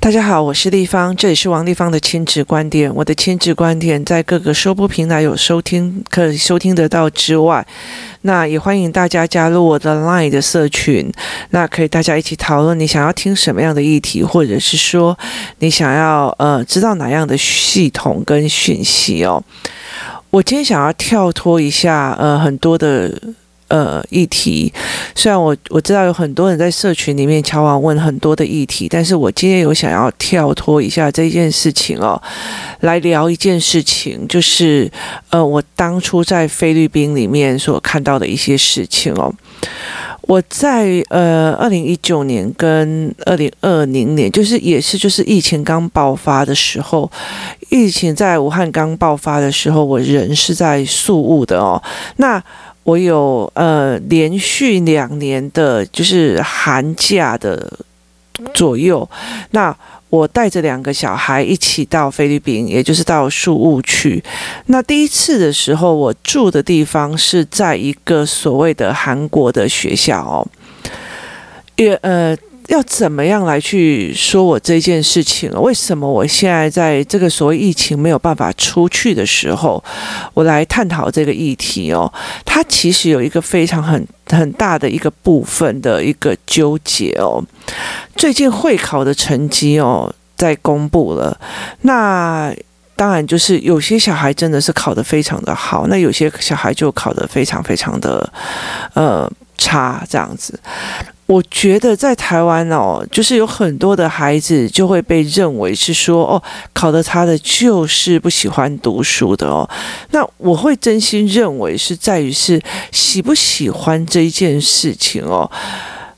大家好，我是丽芳，这里是王立芳的亲子观点。我的亲子观点在各个收播平台有收听，可以收听得到之外，那也欢迎大家加入我的 LINE 的社群，那可以大家一起讨论你想要听什么样的议题，或者是说你想要呃知道哪样的系统跟讯息哦。我今天想要跳脱一下呃很多的。呃，议题虽然我我知道有很多人在社群里面敲碗问很多的议题，但是我今天有想要跳脱一下这件事情哦，来聊一件事情，就是呃，我当初在菲律宾里面所看到的一些事情哦。我在呃二零一九年跟二零二零年，就是也是就是疫情刚爆发的时候，疫情在武汉刚爆发的时候，我人是在宿务的哦，那。我有呃连续两年的，就是寒假的左右，那我带着两个小孩一起到菲律宾，也就是到宿务去。那第一次的时候，我住的地方是在一个所谓的韩国的学校哦，也呃。要怎么样来去说我这件事情？为什么我现在在这个所谓疫情没有办法出去的时候，我来探讨这个议题哦？它其实有一个非常很很大的一个部分的一个纠结哦。最近会考的成绩哦在公布了，那当然就是有些小孩真的是考得非常的好，那有些小孩就考得非常非常的呃差这样子。我觉得在台湾哦，就是有很多的孩子就会被认为是说哦，考得差的就是不喜欢读书的哦。那我会真心认为是在于是喜不喜欢这一件事情哦。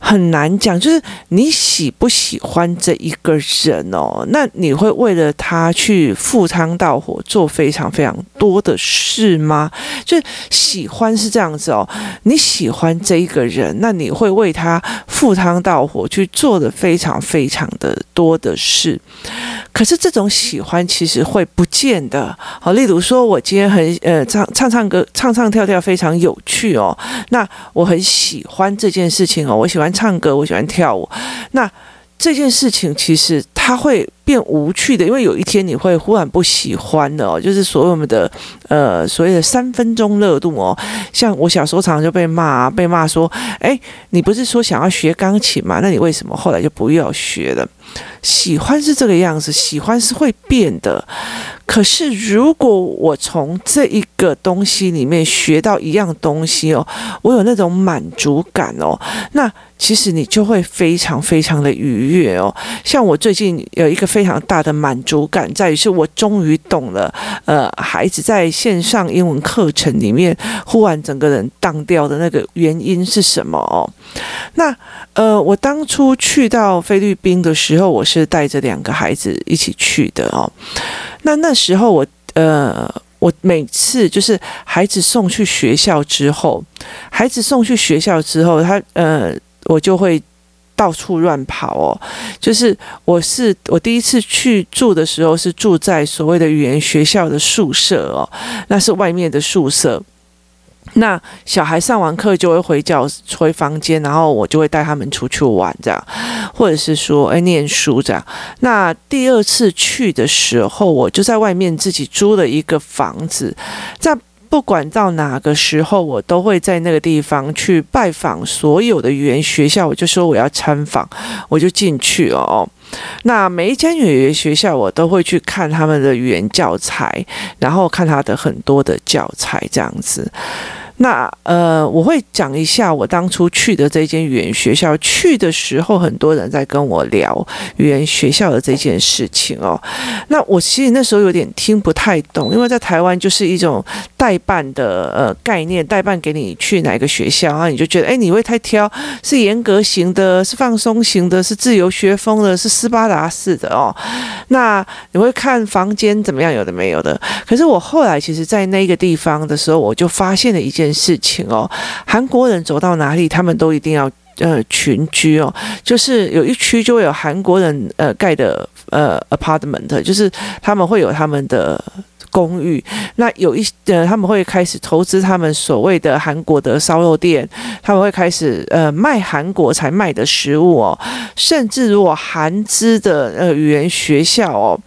很难讲，就是你喜不喜欢这一个人哦？那你会为了他去赴汤蹈火，做非常非常多的事吗？就是喜欢是这样子哦，你喜欢这一个人，那你会为他赴汤蹈火去做的非常非常的多的事。可是这种喜欢其实会不见的。好，例如说，我今天很呃唱唱唱歌，唱唱跳跳非常有趣哦。那我很喜欢这件事情哦，我喜欢。唱歌，我喜欢跳舞。那这件事情其实它会变无趣的，因为有一天你会忽然不喜欢了哦，就是所谓的呃所谓的三分钟热度哦。像我小时候常常就被骂，啊被骂说：“哎，你不是说想要学钢琴吗？那你为什么后来就不要学了？”喜欢是这个样子，喜欢是会变的。可是如果我从这一个东西里面学到一样东西哦，我有那种满足感哦，那其实你就会非常非常的愉悦哦。像我最近有一个非常大的满足感，在于是我终于懂了，呃，孩子在线上英文课程里面忽然整个人荡掉的那个原因是什么哦？那呃，我当初去到菲律宾的时候，我是带着两个孩子一起去的哦。那那时候我呃，我每次就是孩子送去学校之后，孩子送去学校之后，他呃，我就会到处乱跑哦。就是我是我第一次去住的时候，是住在所谓的语言学校的宿舍哦，那是外面的宿舍。那小孩上完课就会回教回房间，然后我就会带他们出去玩，这样，或者是说，哎，念书这样。那第二次去的时候，我就在外面自己租了一个房子，在不管到哪个时候，我都会在那个地方去拜访所有的语言学校。我就说我要参访，我就进去哦。那每一间语言学校，我都会去看他们的语言教材，然后看他的很多的教材这样子。那呃，我会讲一下我当初去的这间语言学校。去的时候，很多人在跟我聊语言学校的这件事情哦。那我其实那时候有点听不太懂，因为在台湾就是一种代办的呃概念，代办给你去哪个学校啊，你就觉得哎，你会太挑，是严格型的，是放松型的，是自由学风的，是斯巴达式的哦。那你会看房间怎么样，有的没有的。可是我后来其实，在那个地方的时候，我就发现了一件事情哦，韩国人走到哪里，他们都一定要呃群居哦，就是有一区就会有韩国人呃盖的呃 apartment，就是他们会有他们的公寓。那有一呃，他们会开始投资他们所谓的韩国的烧肉店，他们会开始呃卖韩国才卖的食物哦，甚至如果韩资的呃语言学校哦，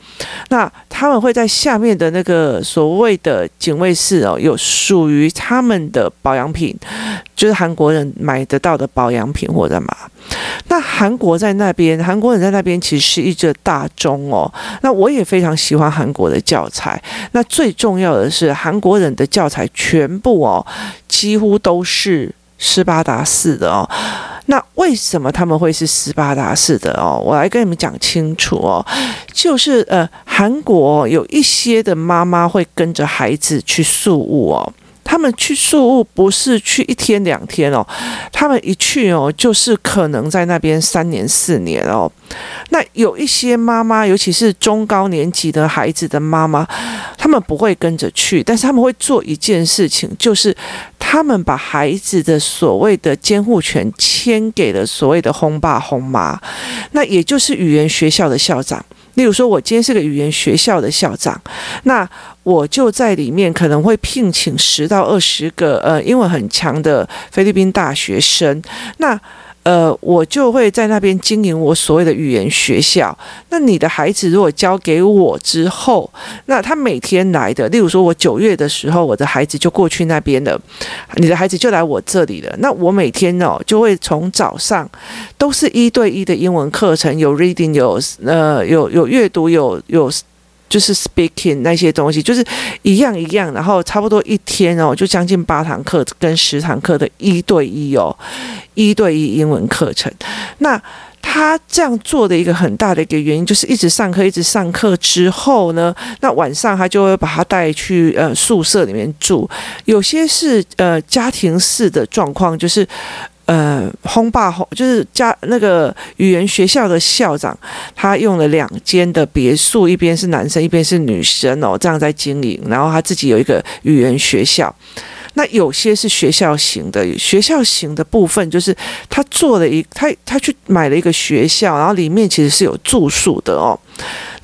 那他们会在下面的那个所谓的警卫室哦，有属于他们的保养品，就是韩国人买得到的保养品或者嘛。那韩国在那边，韩国人在那边其实是一个大宗哦。那我也非常喜欢韩国的教材。那最重要的是，韩国人的教材全部哦，几乎都是斯巴达式的哦。那为什么他们会是斯巴达式的哦？我来跟你们讲清楚哦。就是呃，韩国有一些的妈妈会跟着孩子去宿雾哦。他们去宿务不是去一天两天哦，他们一去哦，就是可能在那边三年四年哦。那有一些妈妈，尤其是中高年级的孩子的妈妈，他们不会跟着去，但是他们会做一件事情，就是他们把孩子的所谓的监护权签给了所谓的轰爸轰妈，那也就是语言学校的校长。例如说，我今天是个语言学校的校长，那我就在里面可能会聘请十到二十个呃英文很强的菲律宾大学生，那。呃，我就会在那边经营我所谓的语言学校。那你的孩子如果交给我之后，那他每天来的，例如说我九月的时候，我的孩子就过去那边了，你的孩子就来我这里了。那我每天哦，就会从早上都是一对一的英文课程，有 reading，有呃，有有阅读，有有。就是 speaking 那些东西，就是一样一样，然后差不多一天哦，就将近八堂课跟十堂课的一对一哦，一对一英文课程。那他这样做的一个很大的一个原因，就是一直上课，一直上课之后呢，那晚上他就会把他带去呃宿舍里面住，有些是呃家庭式的状况，就是。呃，轰霸轰就是家那个语言学校的校长，他用了两间的别墅，一边是男生，一边是女生哦，这样在经营。然后他自己有一个语言学校。那有些是学校型的，学校型的部分就是他做了一他他去买了一个学校，然后里面其实是有住宿的哦。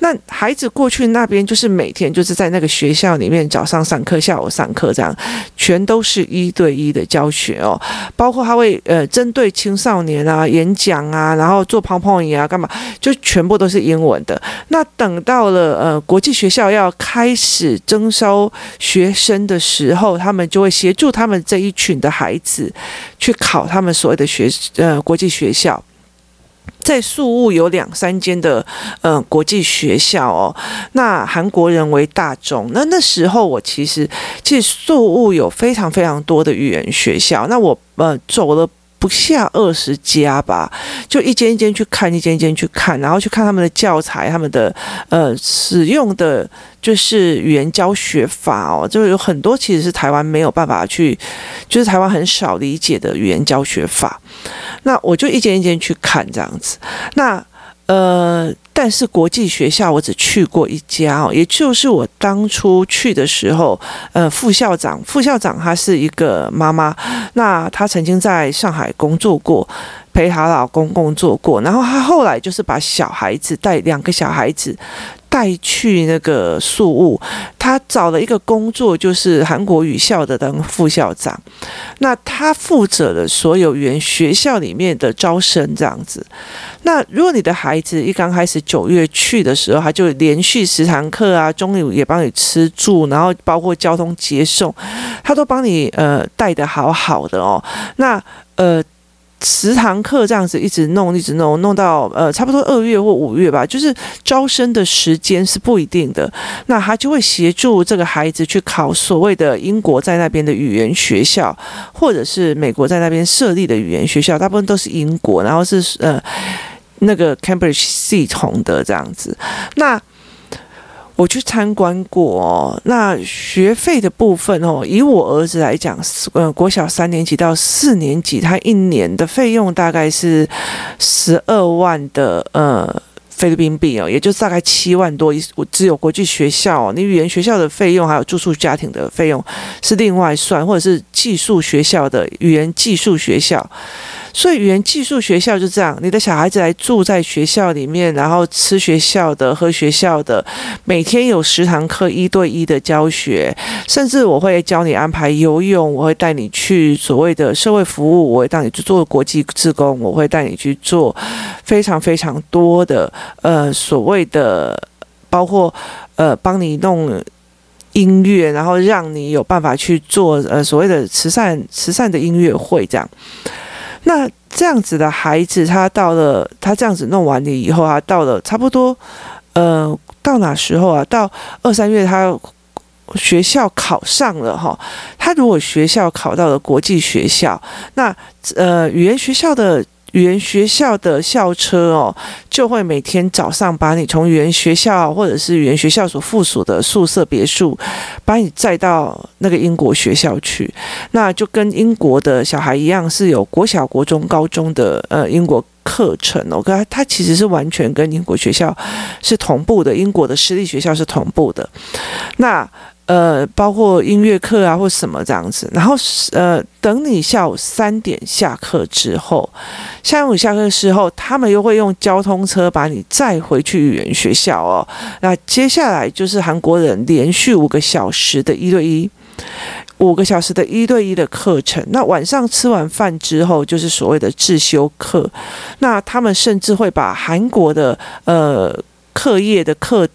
那孩子过去那边就是每天就是在那个学校里面，早上上课，下午上课，这样全都是一对一的教学哦。包括他会呃针对青少年啊演讲啊，然后做 PPT 啊干嘛，就全部都是英文的。那等到了呃国际学校要开始征收学生的时候，他们就会协助他们这一群的孩子去考他们所谓的学呃国际学校。在宿务有两三间的呃国际学校哦，那韩国人为大众。那那时候我其实其实宿务有非常非常多的语言学校，那我呃走了不下二十家吧，就一间一间去看，一间一间去看，然后去看他们的教材，他们的呃使用的就是语言教学法哦，就有很多其实是台湾没有办法去，就是台湾很少理解的语言教学法。那我就一间一间去看这样子，那呃，但是国际学校我只去过一家哦，也就是我当初去的时候，呃，副校长，副校长她是一个妈妈，那她曾经在上海工作过，陪她老公工作过，然后她后来就是把小孩子带两个小孩子。带去那个宿务，他找了一个工作，就是韩国语校的当副校长。那他负责了所有语言学校里面的招生这样子。那如果你的孩子一刚开始九月去的时候，他就连续十堂课啊，中午也帮你吃住，然后包括交通接送，他都帮你呃带的好好的哦。那呃。十堂课这样子一直弄，一直弄，弄到呃差不多二月或五月吧。就是招生的时间是不一定的，那他就会协助这个孩子去考所谓的英国在那边的语言学校，或者是美国在那边设立的语言学校，大部分都是英国，然后是呃那个 Cambridge 系统的这样子。那我去参观过哦，那学费的部分哦，以我儿子来讲，呃，国小三年级到四年级，他一年的费用大概是十二万的呃菲律宾币哦，也就大概七万多。我只有国际学校，你语言学校的费用还有住宿家庭的费用是另外算，或者是寄宿学校的语言寄宿学校。所以语言技术学校就这样，你的小孩子来住在学校里面，然后吃学校的，喝学校的，每天有十堂课一对一的教学，甚至我会教你安排游泳，我会带你去所谓的社会服务，我会带你去做国际志工，我会带你去做非常非常多的呃所谓的，包括呃帮你弄。音乐，然后让你有办法去做呃所谓的慈善慈善的音乐会这样。那这样子的孩子，他到了他这样子弄完了以后啊，到了差不多呃到哪时候啊？到二三月他学校考上了哈。他如果学校考到了国际学校，那呃语言学校的。语言学校的校车哦，就会每天早上把你从语言学校或者是语言学校所附属的宿舍别墅，把你载到那个英国学校去。那就跟英国的小孩一样，是有国小、国中、高中的呃英国课程哦。可它其实是完全跟英国学校是同步的，英国的私立学校是同步的。那。呃，包括音乐课啊，或什么这样子，然后呃，等你下午三点下课之后，下午下课的时候，他们又会用交通车把你载回去语言学校哦。那接下来就是韩国人连续五个小时的一对一，五个小时的一对一的课程。那晚上吃完饭之后，就是所谓的自修课。那他们甚至会把韩国的呃课业的课。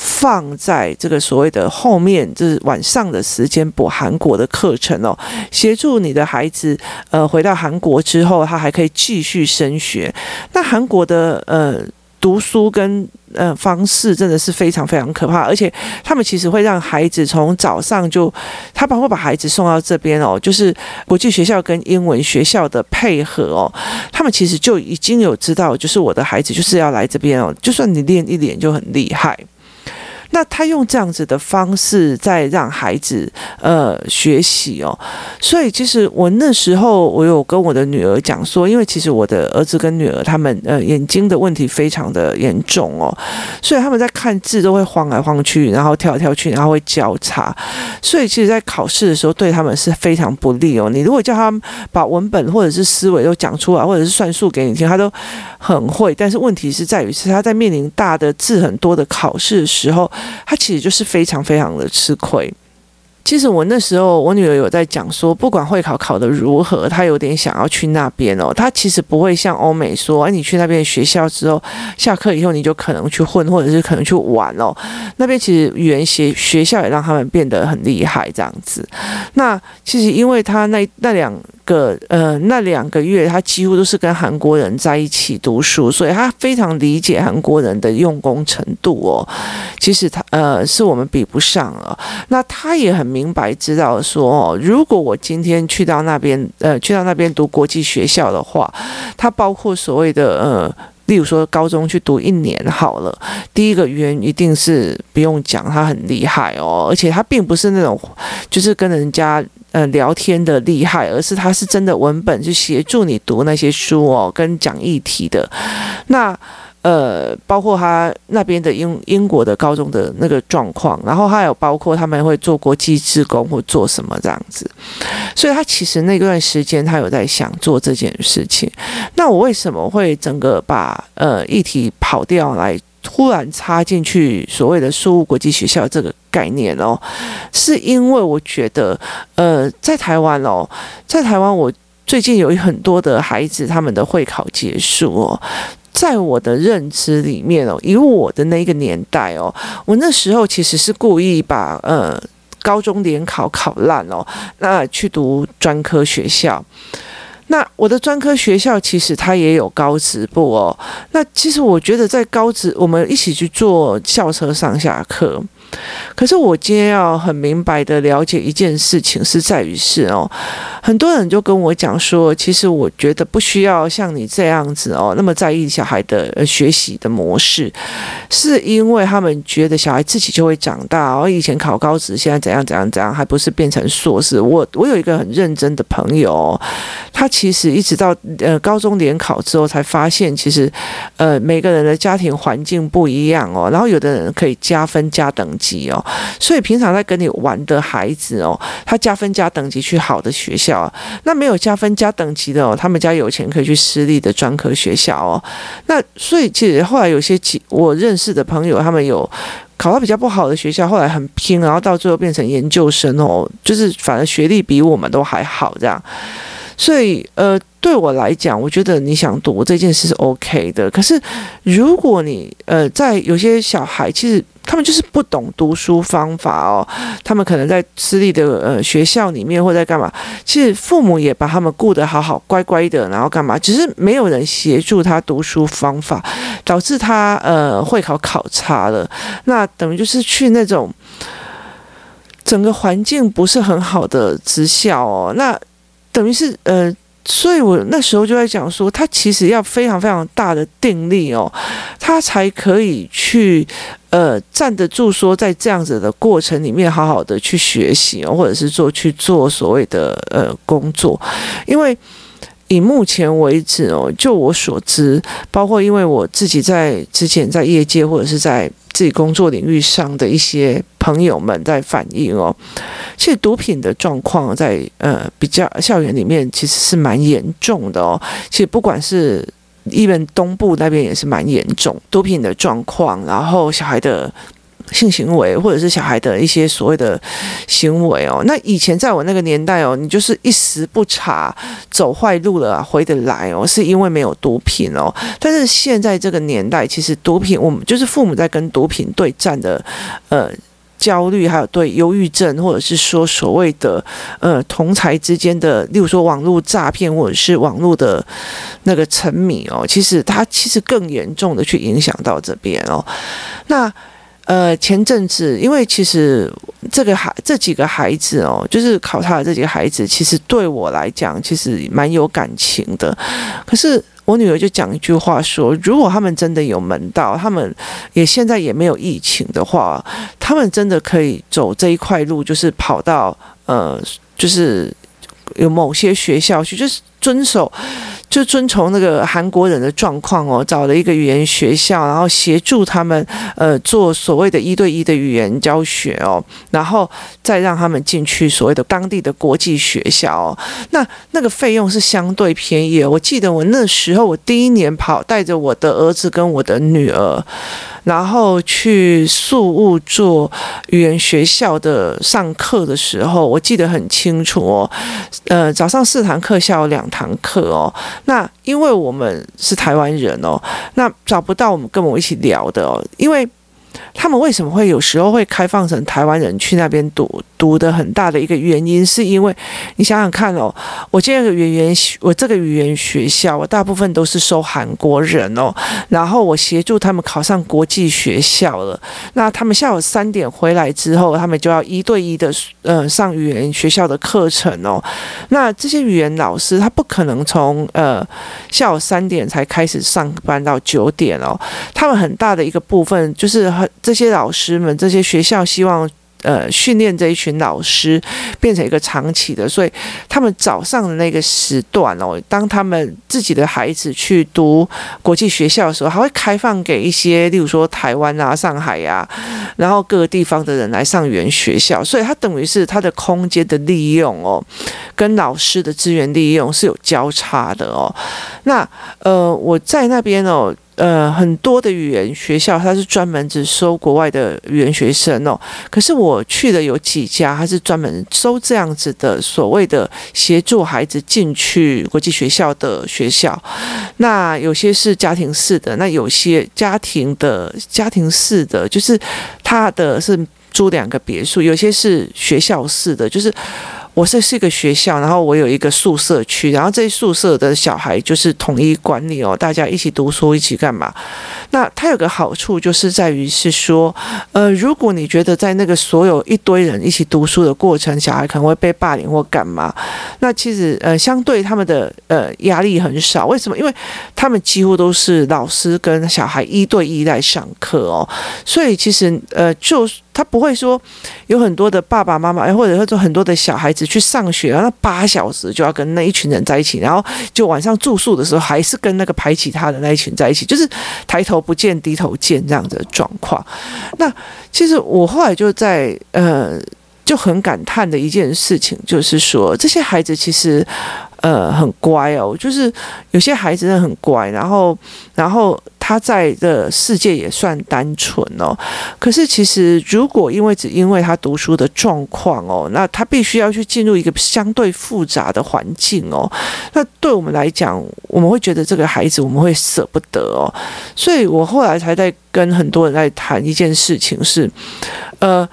放在这个所谓的后面，就是晚上的时间补韩国的课程哦，协助你的孩子呃回到韩国之后，他还可以继续升学。那韩国的呃读书跟呃方式真的是非常非常可怕，而且他们其实会让孩子从早上就，他们会把孩子送到这边哦，就是国际学校跟英文学校的配合哦，他们其实就已经有知道，就是我的孩子就是要来这边哦，就算你练一脸就很厉害。那他用这样子的方式在让孩子呃学习哦，所以其实我那时候我有跟我的女儿讲说，因为其实我的儿子跟女儿他们呃眼睛的问题非常的严重哦，所以他们在看字都会晃来晃去，然后跳来跳去，然后会交叉，所以其实在考试的时候对他们是非常不利哦。你如果叫他们把文本或者是思维都讲出来，或者是算术给你听，他都很会，但是问题是在于是他在面临大的字很多的考试的时候。他其实就是非常非常的吃亏。其实我那时候，我女儿有在讲说，不管会考考得如何，她有点想要去那边哦。她其实不会像欧美说，哎，你去那边学校之后，下课以后你就可能去混，或者是可能去玩哦。那边其实语言学学校也让他们变得很厉害，这样子。那其实因为她那那两。个呃，那两个月他几乎都是跟韩国人在一起读书，所以他非常理解韩国人的用功程度哦。其实他呃是我们比不上了。那他也很明明白知道说，如果我今天去到那边呃去到那边读国际学校的话，他包括所谓的呃，例如说高中去读一年好了，第一个语言一定是不用讲，他很厉害哦，而且他并不是那种就是跟人家。呃，聊天的厉害，而是他是真的文本去协助你读那些书哦，跟讲议题的。那呃，包括他那边的英英国的高中的那个状况，然后还有包括他们会做国际志工或做什么这样子。所以他其实那段时间他有在想做这件事情。那我为什么会整个把呃议题跑掉来？突然插进去所谓的输入国际学校这个概念哦，是因为我觉得，呃，在台湾哦，在台湾我最近有很多的孩子，他们的会考结束哦，在我的认知里面哦，以我的那个年代哦，我那时候其实是故意把呃高中联考考烂哦，那去读专科学校。那我的专科学校其实它也有高职部哦。那其实我觉得在高职，我们一起去坐校车上下课。可是我今天要很明白的了解一件事情，是在于是哦，很多人就跟我讲说，其实我觉得不需要像你这样子哦，那么在意小孩的学习的模式，是因为他们觉得小孩自己就会长大哦。以前考高职，现在怎样怎样怎样，还不是变成硕士？我我有一个很认真的朋友，他其实一直到呃高中联考之后才发现，其实呃每个人的家庭环境不一样哦，然后有的人可以加分加等。级哦，所以平常在跟你玩的孩子哦，他加分加等级去好的学校，那没有加分加等级的哦，他们家有钱可以去私立的专科学校哦。那所以其实后来有些几我认识的朋友，他们有考到比较不好的学校，后来很拼，然后到最后变成研究生哦，就是反而学历比我们都还好这样。所以，呃，对我来讲，我觉得你想读这件事是 OK 的。可是，如果你，呃，在有些小孩，其实他们就是不懂读书方法哦，他们可能在私立的呃学校里面或在干嘛，其实父母也把他们顾得好好乖乖的，然后干嘛，只是没有人协助他读书方法，导致他呃会考考差了。那等于就是去那种整个环境不是很好的职校哦，那。等于是呃，所以我那时候就在讲说，他其实要非常非常大的定力哦，他才可以去呃站得住，说在这样子的过程里面，好好的去学习哦，或者是做去做所谓的呃工作，因为。以目前为止哦，就我所知，包括因为我自己在之前在业界或者是在自己工作领域上的一些朋友们在反映哦，其实毒品的状况在呃比较校园里面其实是蛮严重的哦。其实不管是一边东部那边也是蛮严重毒品的状况，然后小孩的。性行为或者是小孩的一些所谓的行为哦，那以前在我那个年代哦，你就是一时不察走坏路了回得来哦，是因为没有毒品哦。但是现在这个年代，其实毒品我们就是父母在跟毒品对战的，呃，焦虑还有对忧郁症，或者是说所谓的呃同侪之间的，例如说网络诈骗或者是网络的那个沉迷哦，其实它其实更严重的去影响到这边哦，那。呃，前阵子，因为其实这个孩这几个孩子哦，就是考他的这几个孩子，其实对我来讲，其实蛮有感情的。可是我女儿就讲一句话说，如果他们真的有门道，他们也现在也没有疫情的话，他们真的可以走这一块路，就是跑到呃，就是有某些学校去，就是遵守。就遵从那个韩国人的状况哦，找了一个语言学校，然后协助他们呃做所谓的一对一的语言教学哦，然后再让他们进去所谓的当地的国际学校哦。那那个费用是相对便宜。我记得我那时候我第一年跑，带着我的儿子跟我的女儿。然后去宿雾做语言学校的上课的时候，我记得很清楚哦。呃，早上四堂课，下午两堂课哦。那因为我们是台湾人哦，那找不到我们跟我一起聊的哦，因为。他们为什么会有时候会开放成台湾人去那边读读的很大的一个原因，是因为你想想看哦，我这个语言我这个语言学校，我大部分都是收韩国人哦，然后我协助他们考上国际学校了。那他们下午三点回来之后，他们就要一对一的呃上语言学校的课程哦。那这些语言老师他不可能从呃下午三点才开始上班到九点哦，他们很大的一个部分就是很。这些老师们，这些学校希望呃训练这一群老师变成一个长期的，所以他们早上的那个时段哦，当他们自己的孩子去读国际学校的时候，还会开放给一些，例如说台湾啊、上海呀、啊，然后各个地方的人来上语言学校，所以他等于是他的空间的利用哦，跟老师的资源利用是有交叉的哦。那呃，我在那边哦。呃，很多的语言学校，它是专门只收国外的语言学生哦。可是我去的有几家，它是专门收这样子的所谓的协助孩子进去国际学校的学校。那有些是家庭式的，那有些家庭的家庭式的，就是他的是租两个别墅；有些是学校式的，就是。我这是一个学校，然后我有一个宿舍区，然后这宿舍的小孩就是统一管理哦，大家一起读书，一起干嘛？那它有个好处就是在于是说，呃，如果你觉得在那个所有一堆人一起读书的过程，小孩可能会被霸凌或干嘛，那其实呃，相对他们的呃压力很少。为什么？因为他们几乎都是老师跟小孩一对一来上课哦，所以其实呃就。他不会说有很多的爸爸妈妈，哎或者说很多的小孩子去上学，然后八小时就要跟那一群人在一起，然后就晚上住宿的时候还是跟那个排挤他的那一群在一起，就是抬头不见低头见这样子的状况。那其实我后来就在呃。就很感叹的一件事情，就是说这些孩子其实，呃，很乖哦。就是有些孩子真的很乖，然后，然后他在的世界也算单纯哦。可是其实，如果因为只因为他读书的状况哦，那他必须要去进入一个相对复杂的环境哦。那对我们来讲，我们会觉得这个孩子我们会舍不得哦。所以我后来才在跟很多人在谈一件事情是，呃。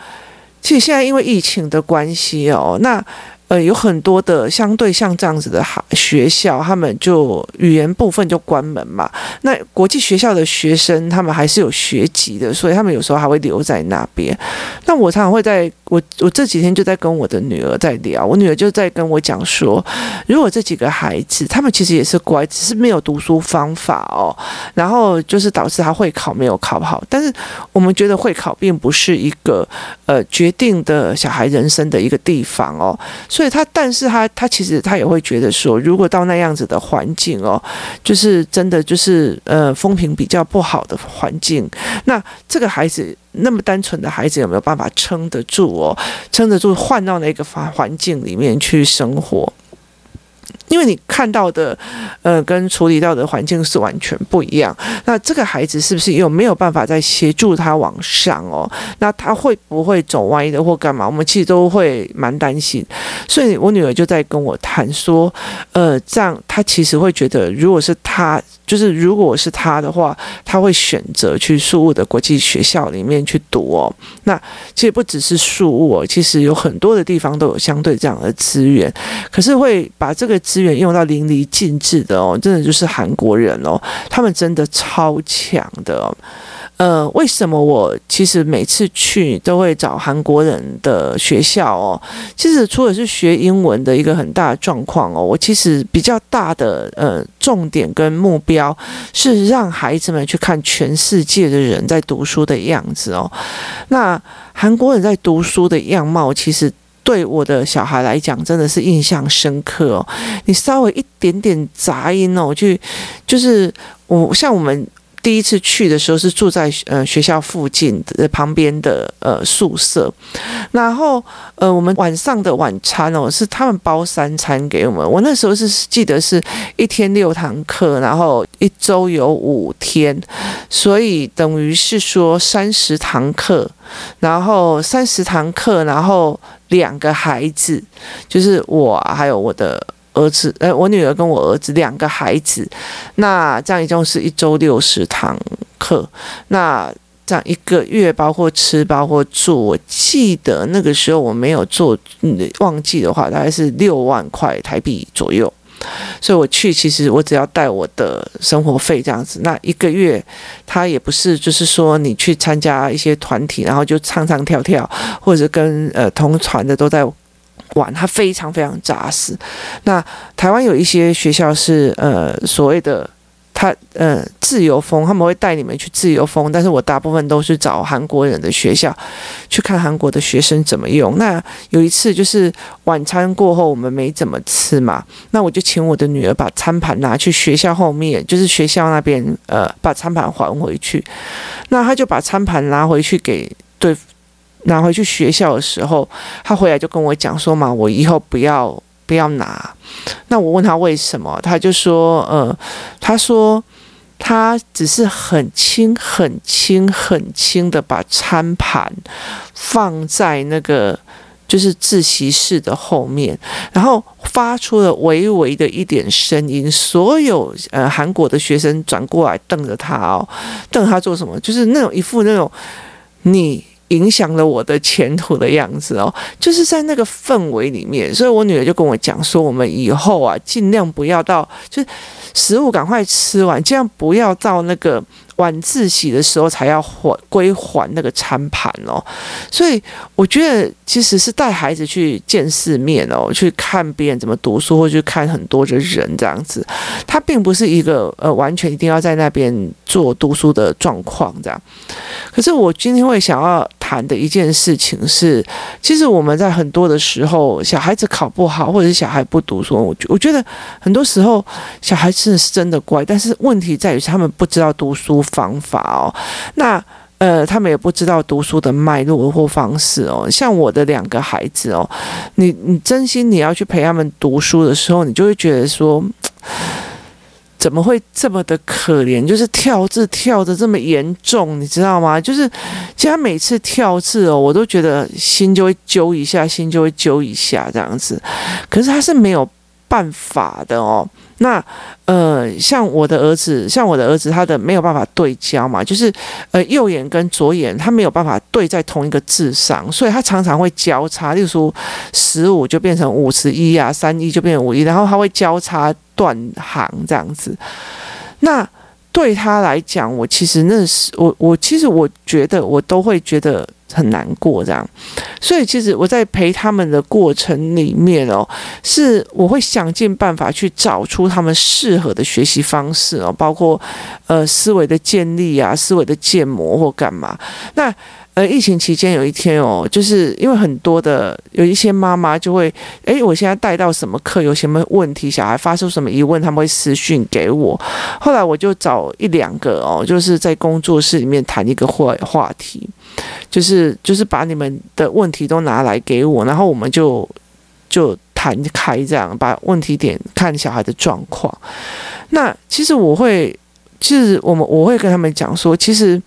其实现在因为疫情的关系哦，那呃有很多的相对像这样子的学校，他们就语言部分就关门嘛。那国际学校的学生，他们还是有学籍的，所以他们有时候还会留在那边。那我常常会在。我我这几天就在跟我的女儿在聊，我女儿就在跟我讲说，如果这几个孩子他们其实也是乖，只是没有读书方法哦，然后就是导致他会考没有考好。但是我们觉得会考并不是一个呃决定的小孩人生的一个地方哦，所以他但是他他其实他也会觉得说，如果到那样子的环境哦，就是真的就是呃风评比较不好的环境，那这个孩子。那么单纯的孩子有没有办法撑得住哦？撑得住换到那个环环境里面去生活？因为你看到的，呃，跟处理到的环境是完全不一样。那这个孩子是不是有没有办法再协助他往上哦？那他会不会走歪的或干嘛？我们其实都会蛮担心。所以我女儿就在跟我谈说，呃，这样他其实会觉得，如果是他，就是如果是他的话，他会选择去宿雾的国际学校里面去读哦。那其实不只是宿雾哦，其实有很多的地方都有相对这样的资源，可是会把这个。资源用到淋漓尽致的哦，真的就是韩国人哦，他们真的超强的哦。呃，为什么我其实每次去都会找韩国人的学校哦？其实除了是学英文的一个很大的状况哦，我其实比较大的呃重点跟目标是让孩子们去看全世界的人在读书的样子哦。那韩国人在读书的样貌，其实。对我的小孩来讲，真的是印象深刻哦。你稍微一点点杂音哦，就就是我像我们。第一次去的时候是住在呃学校附近的旁边的呃宿舍，然后呃我们晚上的晚餐哦是他们包三餐给我们。我那时候是记得是一天六堂课，然后一周有五天，所以等于是说三十堂课，然后三十堂课，然后两个孩子，就是我还有我的。儿子，呃，我女儿跟我儿子两个孩子，那这样一共是一周六十堂课，那这样一个月包括吃包括住，我记得那个时候我没有做，嗯，忘记的话大概是六万块台币左右，所以我去其实我只要带我的生活费这样子，那一个月他也不是就是说你去参加一些团体，然后就唱唱跳跳，或者跟呃同船的都在。玩，他非常非常扎实。那台湾有一些学校是呃所谓的他呃自由风，他们会带你们去自由风。但是我大部分都是找韩国人的学校去看韩国的学生怎么用。那有一次就是晚餐过后我们没怎么吃嘛，那我就请我的女儿把餐盘拿去学校后面，就是学校那边呃把餐盘还回去。那他就把餐盘拿回去给对。拿回去学校的时候，他回来就跟我讲说嘛，我以后不要不要拿。那我问他为什么，他就说，呃，他说他只是很轻、很轻、很轻的把餐盘放在那个就是自习室的后面，然后发出了微微的一点声音。所有呃韩国的学生转过来瞪着他哦，瞪他做什么？就是那种一副那种你。影响了我的前途的样子哦，就是在那个氛围里面，所以我女儿就跟我讲说，我们以后啊，尽量不要到，就是食物赶快吃完，尽量不要到那个。晚自习的时候才要还归还那个餐盘哦，所以我觉得其实是带孩子去见世面哦，去看别人怎么读书，或去看很多的人这样子，他并不是一个呃完全一定要在那边做读书的状况这样。可是我今天会想要谈的一件事情是，其实我们在很多的时候，小孩子考不好，或者是小孩不读书，我我觉得很多时候小孩子是真的乖，但是问题在于他们不知道读书方法哦。那呃，他们也不知道读书的脉络或方式哦。像我的两个孩子哦，你你真心你要去陪他们读书的时候，你就会觉得说。怎么会这么的可怜？就是跳字跳的这么严重，你知道吗？就是，其实他每次跳字哦，我都觉得心就会揪一下，心就会揪一下这样子。可是他是没有办法的哦。那呃，像我的儿子，像我的儿子，他的没有办法对焦嘛，就是呃，右眼跟左眼他没有办法对在同一个字上，所以他常常会交叉。例如说，十五就变成五十一啊，三一就变五一，然后他会交叉断行这样子。那对他来讲，我其实那是我我其实我觉得我都会觉得。很难过这样，所以其实我在陪他们的过程里面哦，是我会想尽办法去找出他们适合的学习方式哦，包括呃思维的建立啊，思维的建模或干嘛。那呃疫情期间有一天哦，就是因为很多的有一些妈妈就会，诶，我现在带到什么课，有什么问题，小孩发出什么疑问，他们会私讯给我。后来我就找一两个哦，就是在工作室里面谈一个话话题。就是就是把你们的问题都拿来给我，然后我们就就谈开这样，把问题点看小孩的状况。那其实我会。其实我们我会跟他们讲说，其实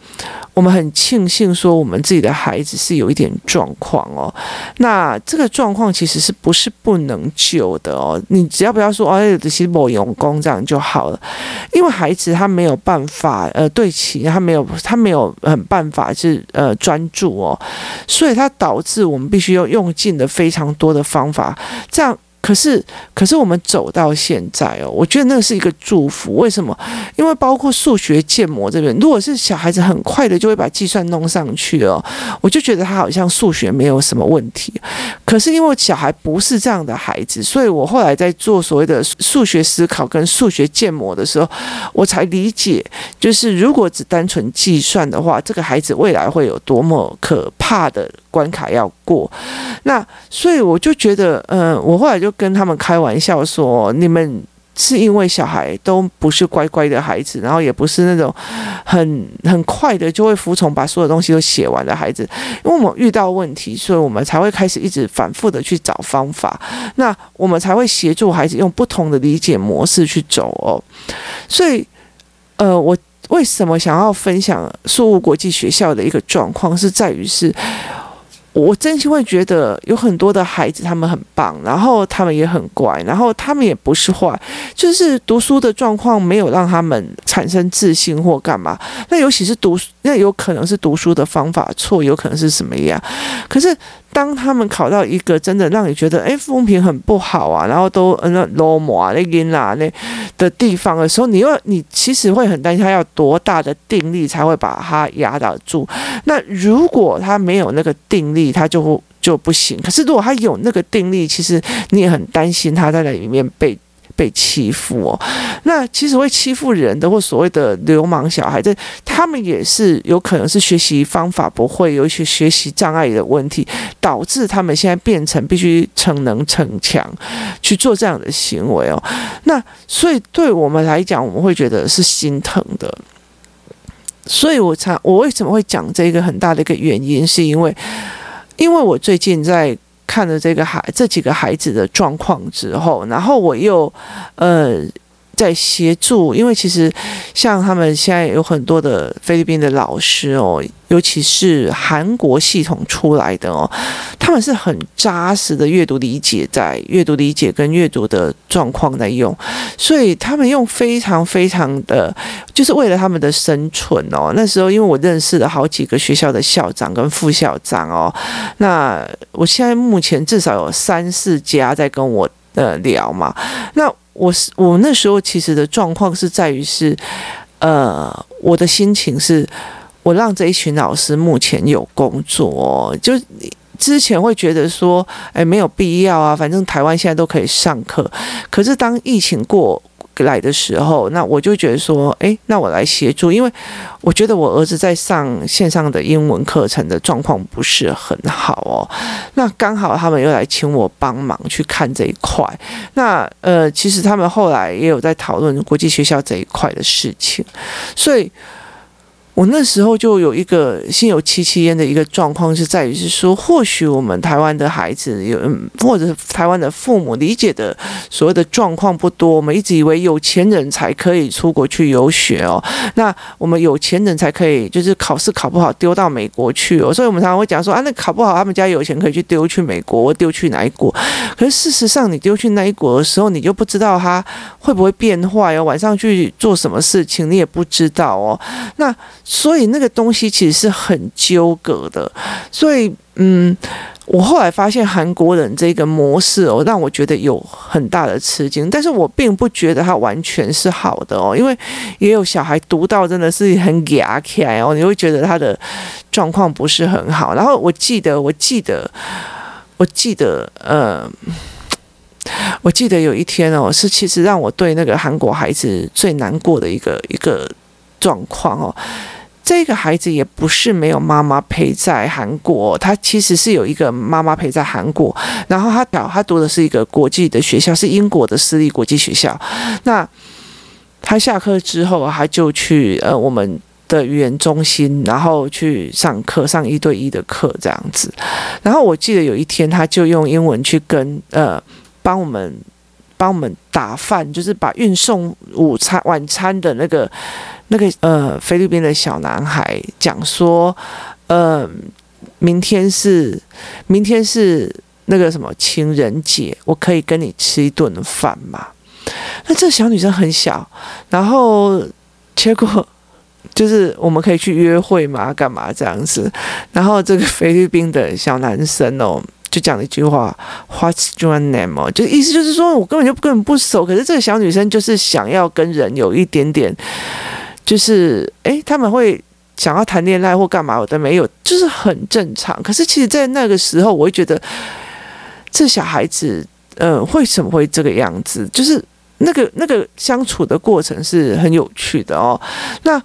我们很庆幸说我们自己的孩子是有一点状况哦。那这个状况其实是不是不能救的哦？你只要不要说哎，其实某用功这样就好了，因为孩子他没有办法呃对齐，他没有他没有很办法是呃专注哦，所以他导致我们必须要用尽的非常多的方法这样。可是，可是我们走到现在哦，我觉得那是一个祝福。为什么？因为包括数学建模这边，如果是小孩子很快的就会把计算弄上去哦，我就觉得他好像数学没有什么问题。可是因为小孩不是这样的孩子，所以我后来在做所谓的数学思考跟数学建模的时候，我才理解，就是如果只单纯计算的话，这个孩子未来会有多么可怕的关卡要过。那所以我就觉得，嗯，我后来就。跟他们开玩笑说：“你们是因为小孩都不是乖乖的孩子，然后也不是那种很很快的就会服从，把所有东西都写完的孩子。因为我们遇到问题，所以我们才会开始一直反复的去找方法。那我们才会协助孩子用不同的理解模式去走哦。所以，呃，我为什么想要分享树屋国际学校的一个状况，是在于是。”我真心会觉得有很多的孩子，他们很棒，然后他们也很乖，然后他们也不是坏，就是读书的状况没有让他们产生自信或干嘛。那尤其是读，那有可能是读书的方法错，有可能是什么样。可是当他们考到一个真的让你觉得哎，风评很不好啊，然后都那 low 啊那音啊那的地方的时候，你又你其实会很担心他要多大的定力才会把他压倒住。那如果他没有那个定力，他就就不行。可是如果他有那个定力，其实你也很担心他在那里面被被欺负哦。那其实会欺负人的或所谓的流氓小孩，这他们也是有可能是学习方法不会，有一些学习障碍的问题，导致他们现在变成必须逞能逞强去做这样的行为哦。那所以对我们来讲，我们会觉得是心疼的。所以我才我为什么会讲这个很大的一个原因，是因为。因为我最近在看了这个孩这几个孩子的状况之后，然后我又呃在协助，因为其实像他们现在有很多的菲律宾的老师哦。尤其是韩国系统出来的哦，他们是很扎实的阅读理解，在阅读理解跟阅读的状况在用，所以他们用非常非常的，就是为了他们的生存哦。那时候因为我认识了好几个学校的校长跟副校长哦，那我现在目前至少有三四家在跟我呃聊嘛。那我是我那时候其实的状况是在于是，呃，我的心情是。我让这一群老师目前有工作，就之前会觉得说，哎，没有必要啊，反正台湾现在都可以上课。可是当疫情过来的时候，那我就觉得说，哎，那我来协助，因为我觉得我儿子在上线上的英文课程的状况不是很好哦。那刚好他们又来请我帮忙去看这一块。那呃，其实他们后来也有在讨论国际学校这一块的事情，所以。我那时候就有一个心有戚戚焉的一个状况，是在于是说，或许我们台湾的孩子有，或者台湾的父母理解的所谓的状况不多。我们一直以为有钱人才可以出国去游学哦，那我们有钱人才可以就是考试考不好丢到美国去哦，所以我们常常会讲说啊，那考不好他们家有钱可以去丢去美国，丢去哪一国？可是事实上，你丢去那一国的时候，你就不知道他会不会变坏哦，晚上去做什么事情你也不知道哦，那。所以那个东西其实是很纠葛的，所以嗯，我后来发现韩国人这个模式哦，让我觉得有很大的吃惊，但是我并不觉得它完全是好的哦，因为也有小孩读到真的是很牙起来哦，你会觉得他的状况不是很好。然后我记得，我记得，我记得，呃，我记得有一天哦，是其实让我对那个韩国孩子最难过的一个一个状况哦。这个孩子也不是没有妈妈陪在韩国，他其实是有一个妈妈陪在韩国，然后他表他读的是一个国际的学校，是英国的私立国际学校。那他下课之后，他就去呃我们的语言中心，然后去上课，上一对一的课这样子。然后我记得有一天，他就用英文去跟呃帮我们帮我们打饭，就是把运送午餐晚餐的那个。那个呃，菲律宾的小男孩讲说，呃，明天是明天是那个什么情人节，我可以跟你吃一顿饭吗？那这小女生很小，然后结果就是我们可以去约会吗？干嘛这样子？然后这个菲律宾的小男生哦，就讲了一句话：“What's your name？” 哦，就意思就是说我根本就根本不熟，可是这个小女生就是想要跟人有一点点。就是，诶，他们会想要谈恋爱或干嘛，我都没有，就是很正常。可是，其实，在那个时候，我会觉得这小孩子，呃，为什么会这个样子？就是那个那个相处的过程是很有趣的哦。那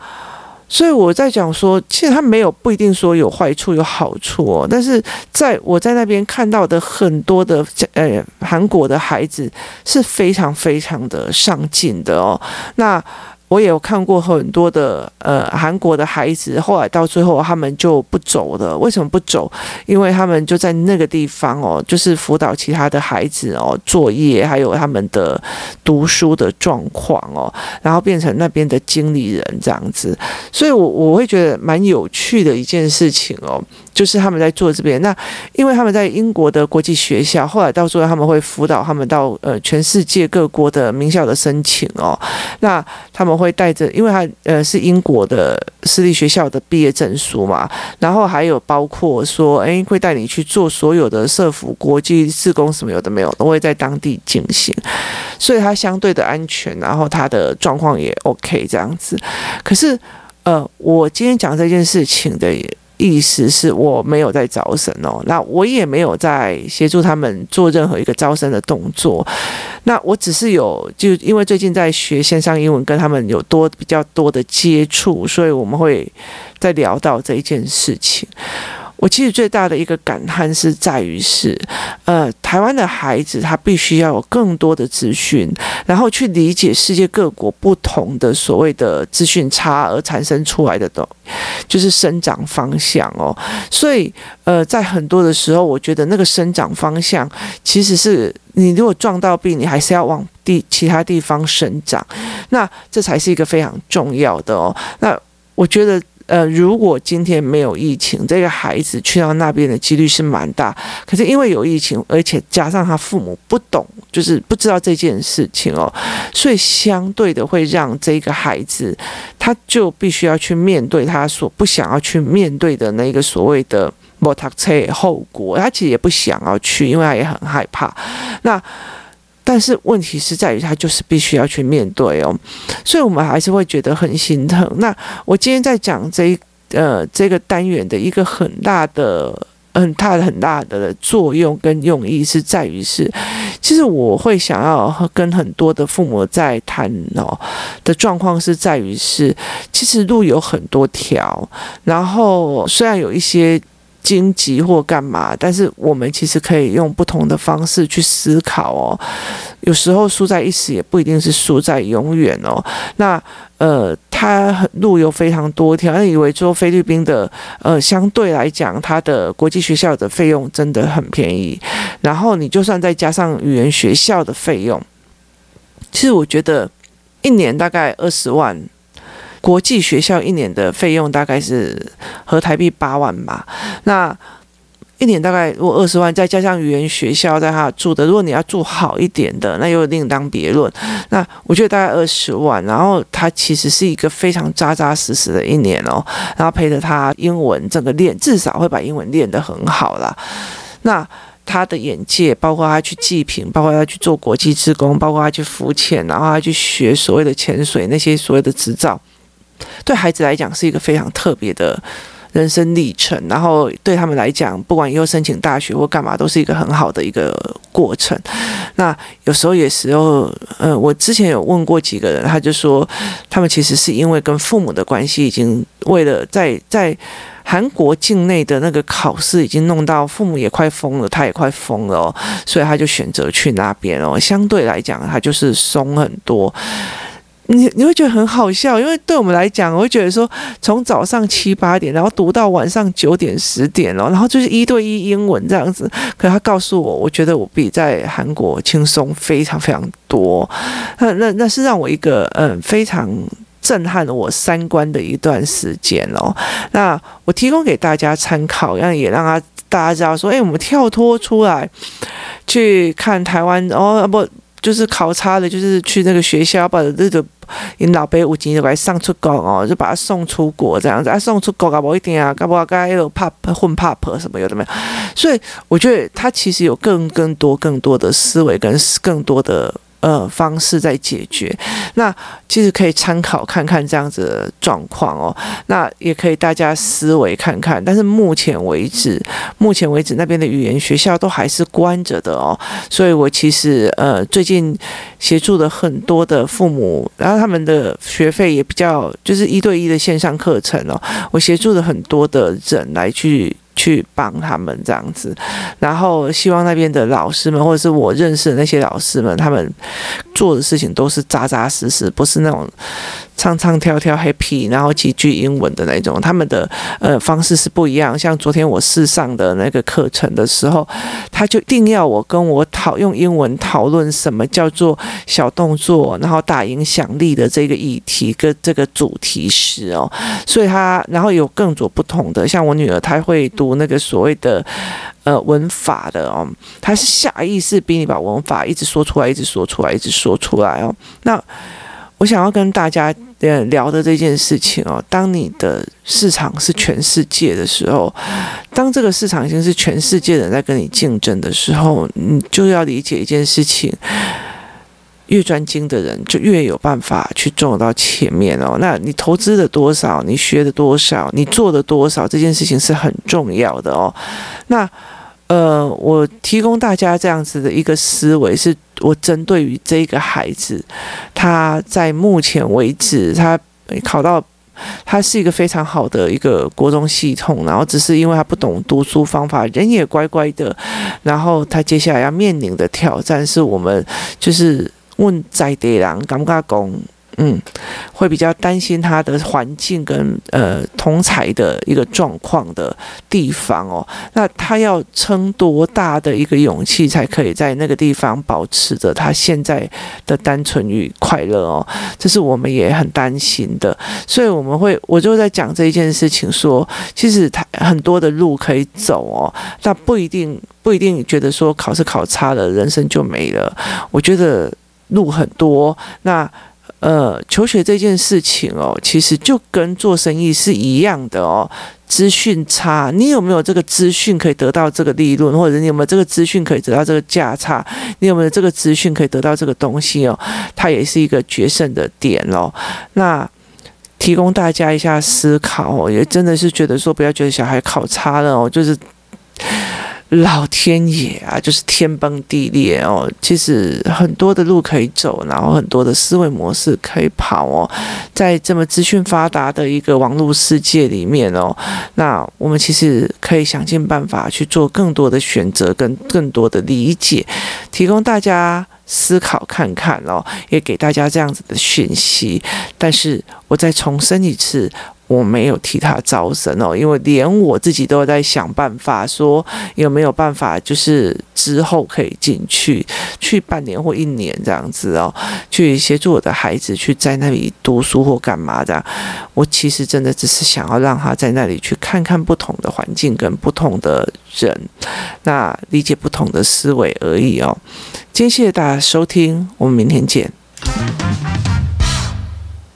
所以我在讲说，其实他没有不一定说有坏处有好处哦。但是在我在那边看到的很多的呃韩国的孩子是非常非常的上进的哦。那我也有看过很多的呃韩国的孩子，后来到最后他们就不走了。为什么不走？因为他们就在那个地方哦，就是辅导其他的孩子哦作业，还有他们的读书的状况哦，然后变成那边的经理人这样子。所以我我会觉得蛮有趣的一件事情哦。就是他们在做这边，那因为他们在英国的国际学校，后来到最后他们会辅导他们到呃全世界各国的名校的申请哦。那他们会带着，因为他呃是英国的私立学校的毕业证书嘛，然后还有包括说，哎，会带你去做所有的社服国际施工什么有的没有，都会在当地进行，所以他相对的安全，然后他的状况也 OK 这样子。可是呃，我今天讲这件事情的。意思是我没有在招生哦，那我也没有在协助他们做任何一个招生的动作，那我只是有就因为最近在学线上英文，跟他们有多比较多的接触，所以我们会在聊到这一件事情。我其实最大的一个感叹是在于是，呃，台湾的孩子他必须要有更多的资讯，然后去理解世界各国不同的所谓的资讯差而产生出来的东，就是生长方向哦。所以，呃，在很多的时候，我觉得那个生长方向其实是你如果撞到壁，你还是要往地其他地方生长，那这才是一个非常重要的哦。那我觉得。呃，如果今天没有疫情，这个孩子去到那边的几率是蛮大。可是因为有疫情，而且加上他父母不懂，就是不知道这件事情哦，所以相对的会让这个孩子，他就必须要去面对他所不想要去面对的那个所谓的摩托车后果。他其实也不想要去，因为他也很害怕。那。但是问题是在于，他就是必须要去面对哦，所以我们还是会觉得很心疼。那我今天在讲这呃这个单元的一个很大的很大的很大的作用跟用意是在于是，其实我会想要跟很多的父母在谈哦的状况是在于是，其实路有很多条，然后虽然有一些。荆棘或干嘛，但是我们其实可以用不同的方式去思考哦。有时候输在一时，也不一定是输在永远哦。那呃，他路有非常多条，他以为说菲律宾的呃，相对来讲，他的国际学校的费用真的很便宜。然后你就算再加上语言学校的费用，其实我觉得一年大概二十万。国际学校一年的费用大概是合台币八万吧，那一年大概如果二十万，再加上语言学校在他住的，如果你要住好一点的，那又另当别论。那我觉得大概二十万，然后他其实是一个非常扎扎实实的一年哦，然后陪着他英文整个练，至少会把英文练得很好啦。那他的眼界，包括他去济贫，包括他去做国际志工，包括他去浮潜，然后他去学所谓的潜水那些所谓的执照。对孩子来讲是一个非常特别的人生历程，然后对他们来讲，不管以后申请大学或干嘛，都是一个很好的一个过程。那有时候也时候，嗯，我之前有问过几个人，他就说，他们其实是因为跟父母的关系，已经为了在在韩国境内的那个考试，已经弄到父母也快疯了，他也快疯了哦，所以他就选择去那边哦。相对来讲，他就是松很多。你你会觉得很好笑，因为对我们来讲，我会觉得说，从早上七八点，然后读到晚上九点十点哦，然后就是一对一英文这样子。可他告诉我，我觉得我比在韩国轻松非常非常多。那那那是让我一个嗯非常震撼了我三观的一段时间哦。那我提供给大家参考，让也让他大家知道说，哎，我们跳脱出来去看台湾哦，不。就是考察的，就是去那个学校把那个因老爸有钱就来送出国哦，就把他送出国这样子啊，送出国啊不一定啊，搞不好该有 pop 混怕什么又怎么样，所以我觉得他其实有更更多更多的思维跟更多的。呃，方式在解决，那其实可以参考看看这样子的状况哦。那也可以大家思维看看，但是目前为止，目前为止那边的语言学校都还是关着的哦。所以我其实呃最近协助了很多的父母，然后他们的学费也比较就是一对一的线上课程哦。我协助了很多的人来去。去帮他们这样子，然后希望那边的老师们，或者是我认识的那些老师们，他们做的事情都是扎扎实实，不是那种唱唱跳跳 happy，然后几句英文的那种。他们的呃方式是不一样。像昨天我试上的那个课程的时候，他就一定要我跟我讨用英文讨论什么叫做小动作，然后大影响力的这个议题跟这个主题时哦，所以他然后有更多不同的，像我女儿她会。读那个所谓的呃文法的哦，他是下意识逼你把文法一直说出来，一直说出来，一直说出来哦。那我想要跟大家呃聊的这件事情哦，当你的市场是全世界的时候，当这个市场已经是全世界人在跟你竞争的时候，你就要理解一件事情。越专精的人就越有办法去走到前面哦。那你投资的多少？你学的多少？你做的多少？这件事情是很重要的哦。那呃，我提供大家这样子的一个思维，是我针对于这个孩子，他在目前为止，他考到他是一个非常好的一个国中系统，然后只是因为他不懂读书方法，人也乖乖的，然后他接下来要面临的挑战是我们就是。问在地人敢不敢讲？嗯，会比较担心他的环境跟呃同才的一个状况的地方哦。那他要撑多大的一个勇气，才可以在那个地方保持着他现在的单纯与快乐哦？这是我们也很担心的。所以我们会，我就在讲这一件事情说，其实他很多的路可以走哦，但不一定不一定觉得说考试考差了，人生就没了。我觉得。路很多，那呃，求学这件事情哦，其实就跟做生意是一样的哦。资讯差，你有没有这个资讯可以得到这个利润，或者你有没有这个资讯可以得到这个价差？你有没有这个资讯可以得到这个东西哦？它也是一个决胜的点哦。那提供大家一下思考，也真的是觉得说，不要觉得小孩考差了哦，就是。老天爷啊，就是天崩地裂哦。其实很多的路可以走，然后很多的思维模式可以跑哦。在这么资讯发达的一个网络世界里面哦，那我们其实可以想尽办法去做更多的选择，跟更多的理解，提供大家思考看看哦，也给大家这样子的讯息。但是我再重申一次。我没有替他招生哦，因为连我自己都在想办法，说有没有办法，就是之后可以进去，去半年或一年这样子哦，去协助我的孩子去在那里读书或干嘛的。我其实真的只是想要让他在那里去看看不同的环境跟不同的人，那理解不同的思维而已哦。今天谢谢大家收听，我们明天见。